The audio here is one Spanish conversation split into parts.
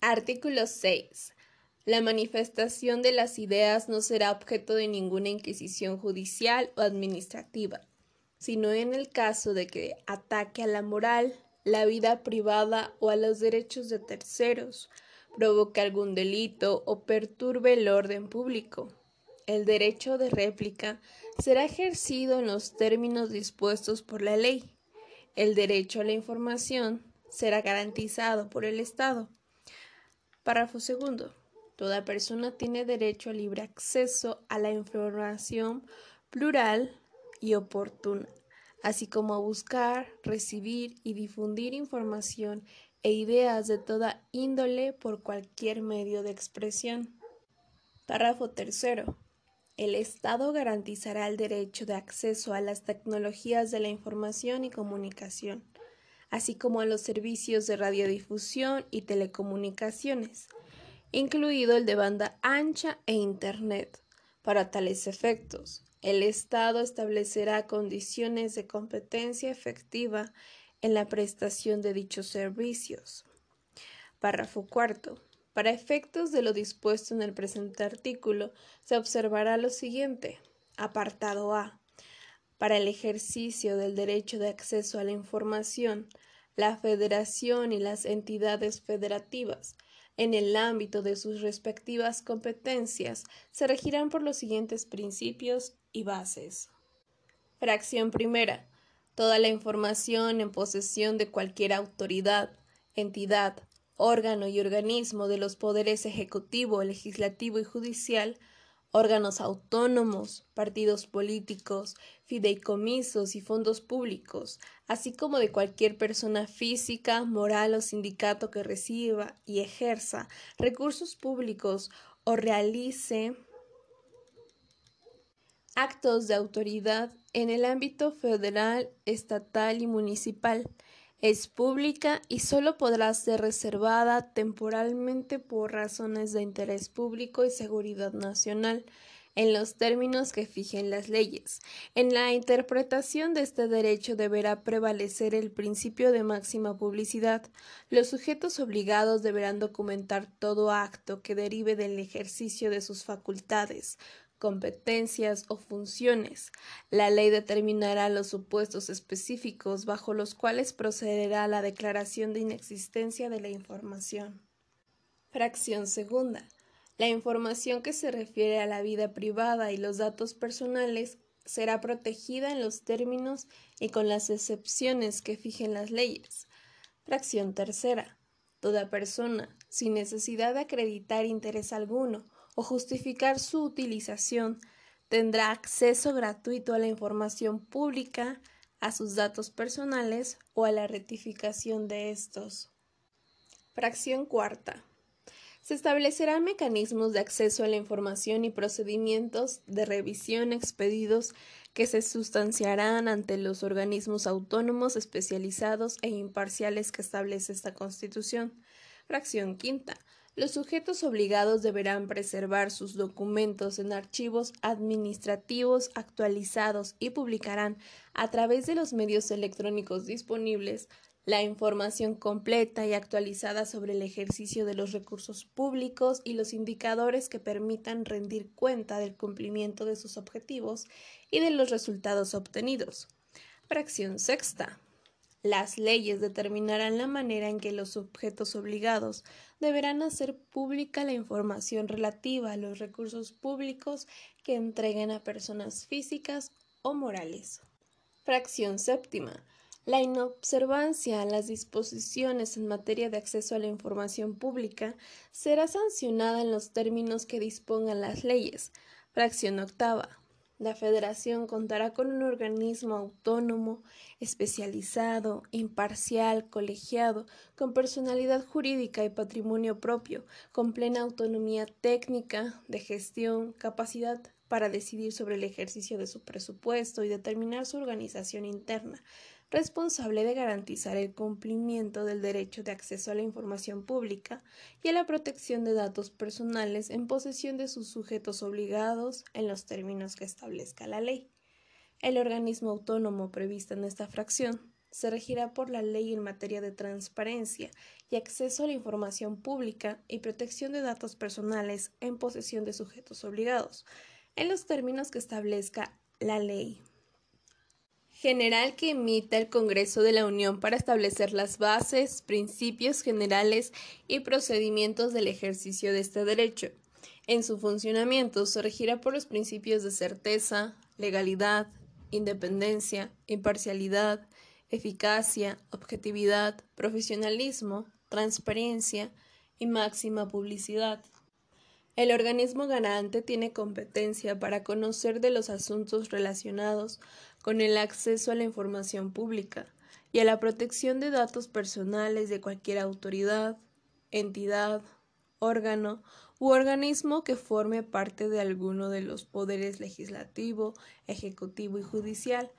Artículo 6. La manifestación de las ideas no será objeto de ninguna inquisición judicial o administrativa, sino en el caso de que ataque a la moral, la vida privada o a los derechos de terceros, provoque algún delito o perturbe el orden público. El derecho de réplica será ejercido en los términos dispuestos por la ley. El derecho a la información será garantizado por el Estado. Párrafo segundo. Toda persona tiene derecho a libre acceso a la información plural y oportuna, así como a buscar, recibir y difundir información e ideas de toda índole por cualquier medio de expresión. Párrafo tercero. El Estado garantizará el derecho de acceso a las tecnologías de la información y comunicación, así como a los servicios de radiodifusión y telecomunicaciones, incluido el de banda ancha e Internet. Para tales efectos, el Estado establecerá condiciones de competencia efectiva en la prestación de dichos servicios. Párrafo cuarto. Para efectos de lo dispuesto en el presente artículo, se observará lo siguiente. Apartado A. Para el ejercicio del derecho de acceso a la información, la Federación y las entidades federativas, en el ámbito de sus respectivas competencias, se regirán por los siguientes principios y bases. Fracción primera. Toda la información en posesión de cualquier autoridad, entidad, órgano y organismo de los poderes ejecutivo, legislativo y judicial, órganos autónomos, partidos políticos, fideicomisos y fondos públicos, así como de cualquier persona física, moral o sindicato que reciba y ejerza recursos públicos o realice actos de autoridad en el ámbito federal, estatal y municipal, es pública y solo podrá ser reservada temporalmente por razones de interés público y seguridad nacional, en los términos que fijen las leyes. En la interpretación de este derecho deberá prevalecer el principio de máxima publicidad. Los sujetos obligados deberán documentar todo acto que derive del ejercicio de sus facultades, competencias o funciones. La ley determinará los supuestos específicos bajo los cuales procederá la declaración de inexistencia de la información. Fracción segunda. La información que se refiere a la vida privada y los datos personales será protegida en los términos y con las excepciones que fijen las leyes. Fracción tercera. Toda persona, sin necesidad de acreditar interés alguno, o justificar su utilización, tendrá acceso gratuito a la información pública, a sus datos personales o a la rectificación de estos. Fracción cuarta. Se establecerán mecanismos de acceso a la información y procedimientos de revisión expedidos que se sustanciarán ante los organismos autónomos especializados e imparciales que establece esta Constitución. Fracción quinta. Los sujetos obligados deberán preservar sus documentos en archivos administrativos actualizados y publicarán, a través de los medios electrónicos disponibles, la información completa y actualizada sobre el ejercicio de los recursos públicos y los indicadores que permitan rendir cuenta del cumplimiento de sus objetivos y de los resultados obtenidos. Fracción sexta. Las leyes determinarán la manera en que los sujetos obligados deberán hacer pública la información relativa a los recursos públicos que entreguen a personas físicas o morales. Fracción séptima. La inobservancia a las disposiciones en materia de acceso a la información pública será sancionada en los términos que dispongan las leyes. Fracción octava. La Federación contará con un organismo autónomo, especializado, imparcial, colegiado, con personalidad jurídica y patrimonio propio, con plena autonomía técnica, de gestión, capacidad para decidir sobre el ejercicio de su presupuesto y determinar su organización interna, responsable de garantizar el cumplimiento del derecho de acceso a la información pública y a la protección de datos personales en posesión de sus sujetos obligados en los términos que establezca la ley. El organismo autónomo previsto en esta fracción se regirá por la ley en materia de transparencia y acceso a la información pública y protección de datos personales en posesión de sujetos obligados, en los términos que establezca la ley general que emita el Congreso de la Unión para establecer las bases, principios generales y procedimientos del ejercicio de este derecho. En su funcionamiento se regirá por los principios de certeza, legalidad, independencia, imparcialidad, eficacia, objetividad, profesionalismo, transparencia y máxima publicidad. El organismo garante tiene competencia para conocer de los asuntos relacionados con el acceso a la información pública y a la protección de datos personales de cualquier autoridad, entidad, órgano u organismo que forme parte de alguno de los poderes legislativo, ejecutivo y judicial,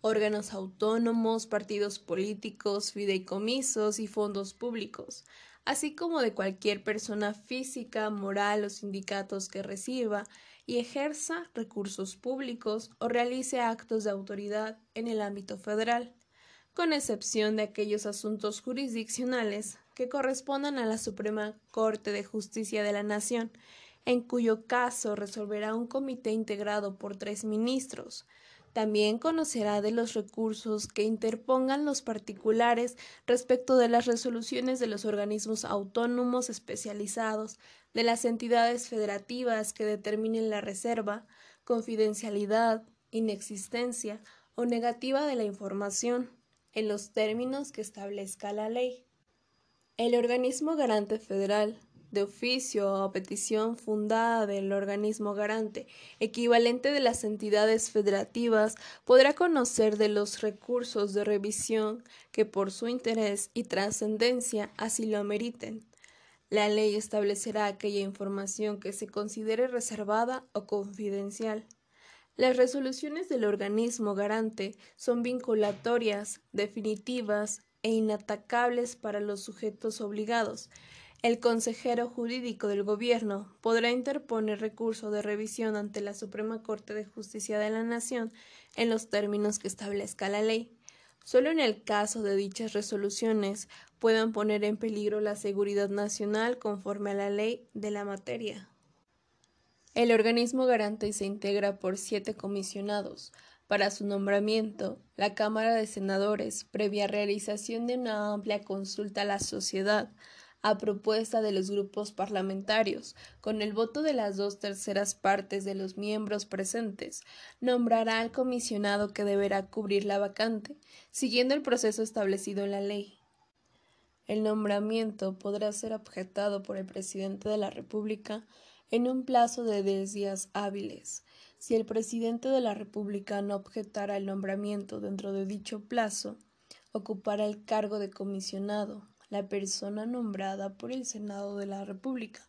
órganos autónomos, partidos políticos, fideicomisos y fondos públicos, así como de cualquier persona física, moral o sindicatos que reciba y ejerza recursos públicos o realice actos de autoridad en el ámbito federal, con excepción de aquellos asuntos jurisdiccionales que correspondan a la Suprema Corte de Justicia de la Nación, en cuyo caso resolverá un comité integrado por tres ministros, también conocerá de los recursos que interpongan los particulares respecto de las resoluciones de los organismos autónomos especializados, de las entidades federativas que determinen la reserva, confidencialidad, inexistencia o negativa de la información, en los términos que establezca la ley. El organismo garante federal de oficio o petición fundada del organismo garante, equivalente de las entidades federativas, podrá conocer de los recursos de revisión que por su interés y trascendencia así lo ameriten. La ley establecerá aquella información que se considere reservada o confidencial. Las resoluciones del organismo garante son vinculatorias, definitivas e inatacables para los sujetos obligados, el consejero jurídico del Gobierno podrá interponer recurso de revisión ante la Suprema Corte de Justicia de la Nación en los términos que establezca la ley. Solo en el caso de dichas resoluciones puedan poner en peligro la seguridad nacional conforme a la ley de la materia. El organismo garante se integra por siete comisionados. Para su nombramiento, la Cámara de Senadores, previa realización de una amplia consulta a la sociedad, a propuesta de los grupos parlamentarios, con el voto de las dos terceras partes de los miembros presentes, nombrará al comisionado que deberá cubrir la vacante, siguiendo el proceso establecido en la ley. El nombramiento podrá ser objetado por el presidente de la República en un plazo de diez días hábiles. Si el presidente de la República no objetara el nombramiento dentro de dicho plazo, ocupará el cargo de comisionado la persona nombrada por el Senado de la República.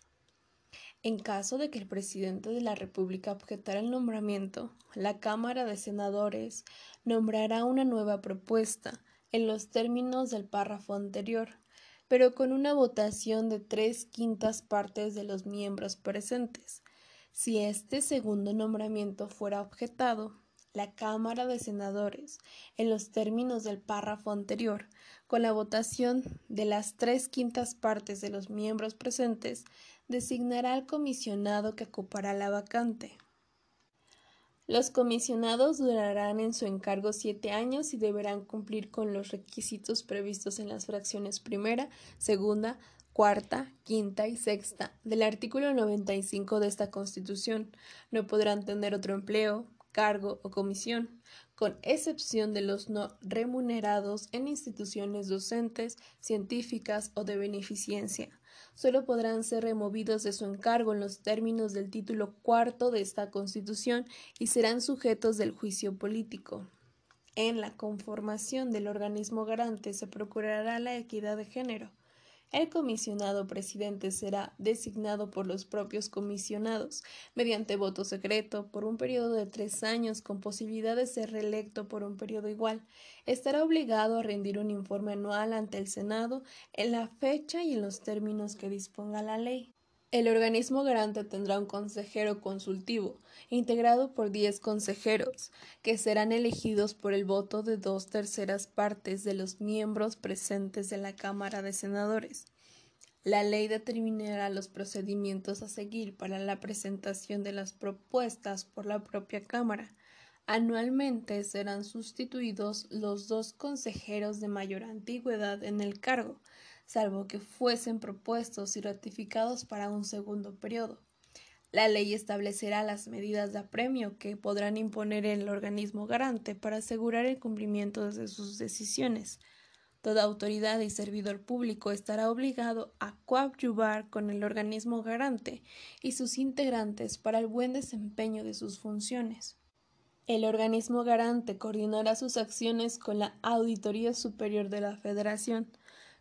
En caso de que el presidente de la República objetara el nombramiento, la Cámara de Senadores nombrará una nueva propuesta en los términos del párrafo anterior, pero con una votación de tres quintas partes de los miembros presentes. Si este segundo nombramiento fuera objetado, la Cámara de Senadores, en los términos del párrafo anterior, con la votación de las tres quintas partes de los miembros presentes, designará al comisionado que ocupará la vacante. Los comisionados durarán en su encargo siete años y deberán cumplir con los requisitos previstos en las fracciones primera, segunda, cuarta, quinta y sexta del artículo 95 de esta Constitución. No podrán tener otro empleo, cargo o comisión, con excepción de los no remunerados en instituciones docentes, científicas o de beneficencia. Solo podrán ser removidos de su encargo en los términos del título cuarto de esta Constitución y serán sujetos del juicio político. En la conformación del organismo garante se procurará la equidad de género. El comisionado presidente será designado por los propios comisionados mediante voto secreto por un periodo de tres años con posibilidad de ser reelecto por un periodo igual. Estará obligado a rendir un informe anual ante el Senado en la fecha y en los términos que disponga la ley. El organismo garante tendrá un consejero consultivo, integrado por diez consejeros, que serán elegidos por el voto de dos terceras partes de los miembros presentes de la Cámara de Senadores. La ley determinará los procedimientos a seguir para la presentación de las propuestas por la propia Cámara. Anualmente serán sustituidos los dos consejeros de mayor antigüedad en el cargo, salvo que fuesen propuestos y ratificados para un segundo periodo. La ley establecerá las medidas de apremio que podrán imponer el organismo garante para asegurar el cumplimiento de sus decisiones. Toda autoridad y servidor público estará obligado a coadyuvar con el organismo garante y sus integrantes para el buen desempeño de sus funciones. El organismo garante coordinará sus acciones con la Auditoría Superior de la Federación,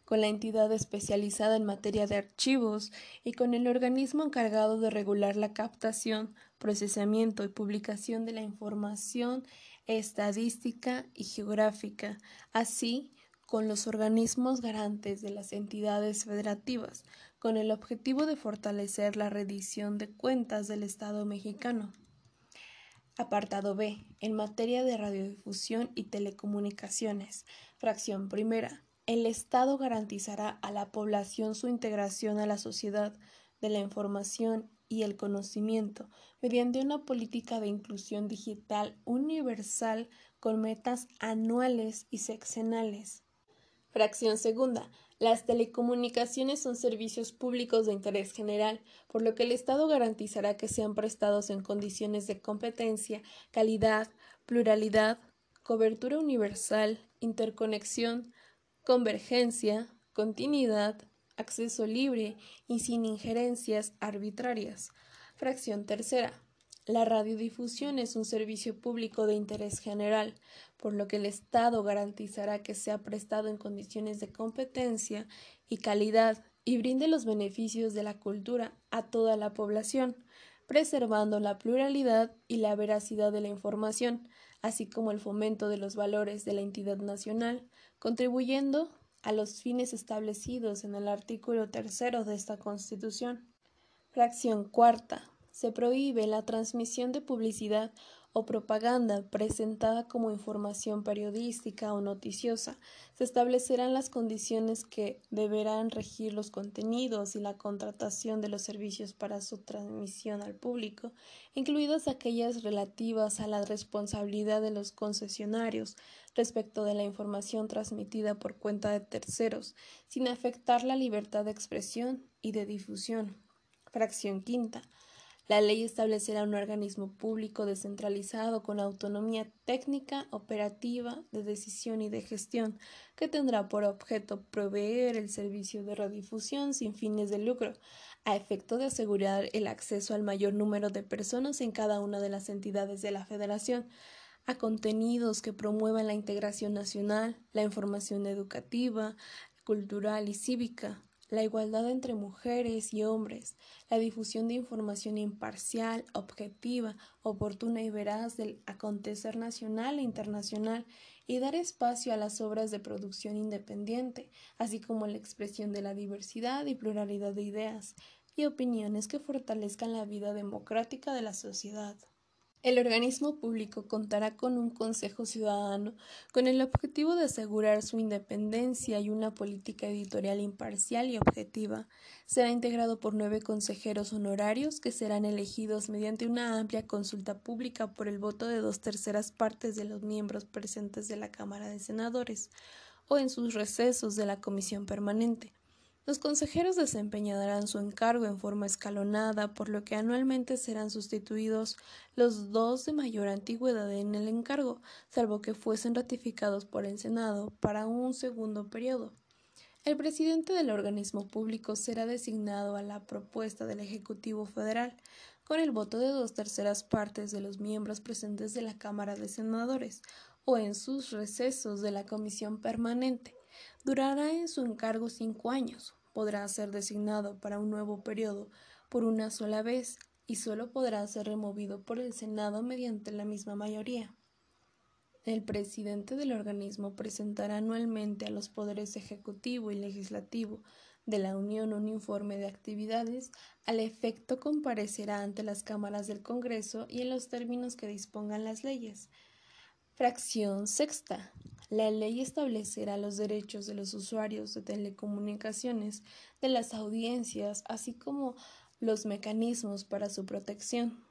con la entidad especializada en materia de archivos y con el organismo encargado de regular la captación, procesamiento y publicación de la información estadística y geográfica, así con los organismos garantes de las entidades federativas, con el objetivo de fortalecer la rendición de cuentas del Estado mexicano. Apartado B. En materia de radiodifusión y telecomunicaciones. Fracción primera el Estado garantizará a la población su integración a la sociedad de la información y el conocimiento mediante una política de inclusión digital universal con metas anuales y sexenales. Fracción segunda. Las telecomunicaciones son servicios públicos de interés general, por lo que el Estado garantizará que sean prestados en condiciones de competencia, calidad, pluralidad, cobertura universal, interconexión, convergencia, continuidad, acceso libre y sin injerencias arbitrarias. Fracción tercera. La radiodifusión es un servicio público de interés general, por lo que el Estado garantizará que sea prestado en condiciones de competencia y calidad y brinde los beneficios de la cultura a toda la población, preservando la pluralidad y la veracidad de la información, así como el fomento de los valores de la entidad nacional, contribuyendo a los fines establecidos en el artículo tercero de esta Constitución. Fracción cuarta. Se prohíbe la transmisión de publicidad o propaganda presentada como información periodística o noticiosa, se establecerán las condiciones que deberán regir los contenidos y la contratación de los servicios para su transmisión al público, incluidas aquellas relativas a la responsabilidad de los concesionarios respecto de la información transmitida por cuenta de terceros, sin afectar la libertad de expresión y de difusión. Fracción quinta. La ley establecerá un organismo público descentralizado con autonomía técnica, operativa, de decisión y de gestión, que tendrá por objeto proveer el servicio de radiodifusión sin fines de lucro, a efecto de asegurar el acceso al mayor número de personas en cada una de las entidades de la Federación, a contenidos que promuevan la integración nacional, la información educativa, cultural y cívica, la igualdad entre mujeres y hombres, la difusión de información imparcial, objetiva, oportuna y veraz del acontecer nacional e internacional y dar espacio a las obras de producción independiente, así como la expresión de la diversidad y pluralidad de ideas y opiniones que fortalezcan la vida democrática de la sociedad. El organismo público contará con un Consejo Ciudadano con el objetivo de asegurar su independencia y una política editorial imparcial y objetiva. Será integrado por nueve consejeros honorarios que serán elegidos mediante una amplia consulta pública por el voto de dos terceras partes de los miembros presentes de la Cámara de Senadores o en sus recesos de la Comisión Permanente. Los consejeros desempeñarán su encargo en forma escalonada, por lo que anualmente serán sustituidos los dos de mayor antigüedad en el encargo, salvo que fuesen ratificados por el Senado para un segundo periodo. El presidente del organismo público será designado a la propuesta del Ejecutivo Federal, con el voto de dos terceras partes de los miembros presentes de la Cámara de Senadores o en sus recesos de la Comisión Permanente. Durará en su encargo cinco años, podrá ser designado para un nuevo periodo por una sola vez y solo podrá ser removido por el Senado mediante la misma mayoría. El presidente del organismo presentará anualmente a los poderes ejecutivo y legislativo de la Unión un informe de actividades, al efecto comparecerá ante las cámaras del Congreso y en los términos que dispongan las leyes. Fracción sexta. La ley establecerá los derechos de los usuarios de telecomunicaciones, de las audiencias, así como los mecanismos para su protección.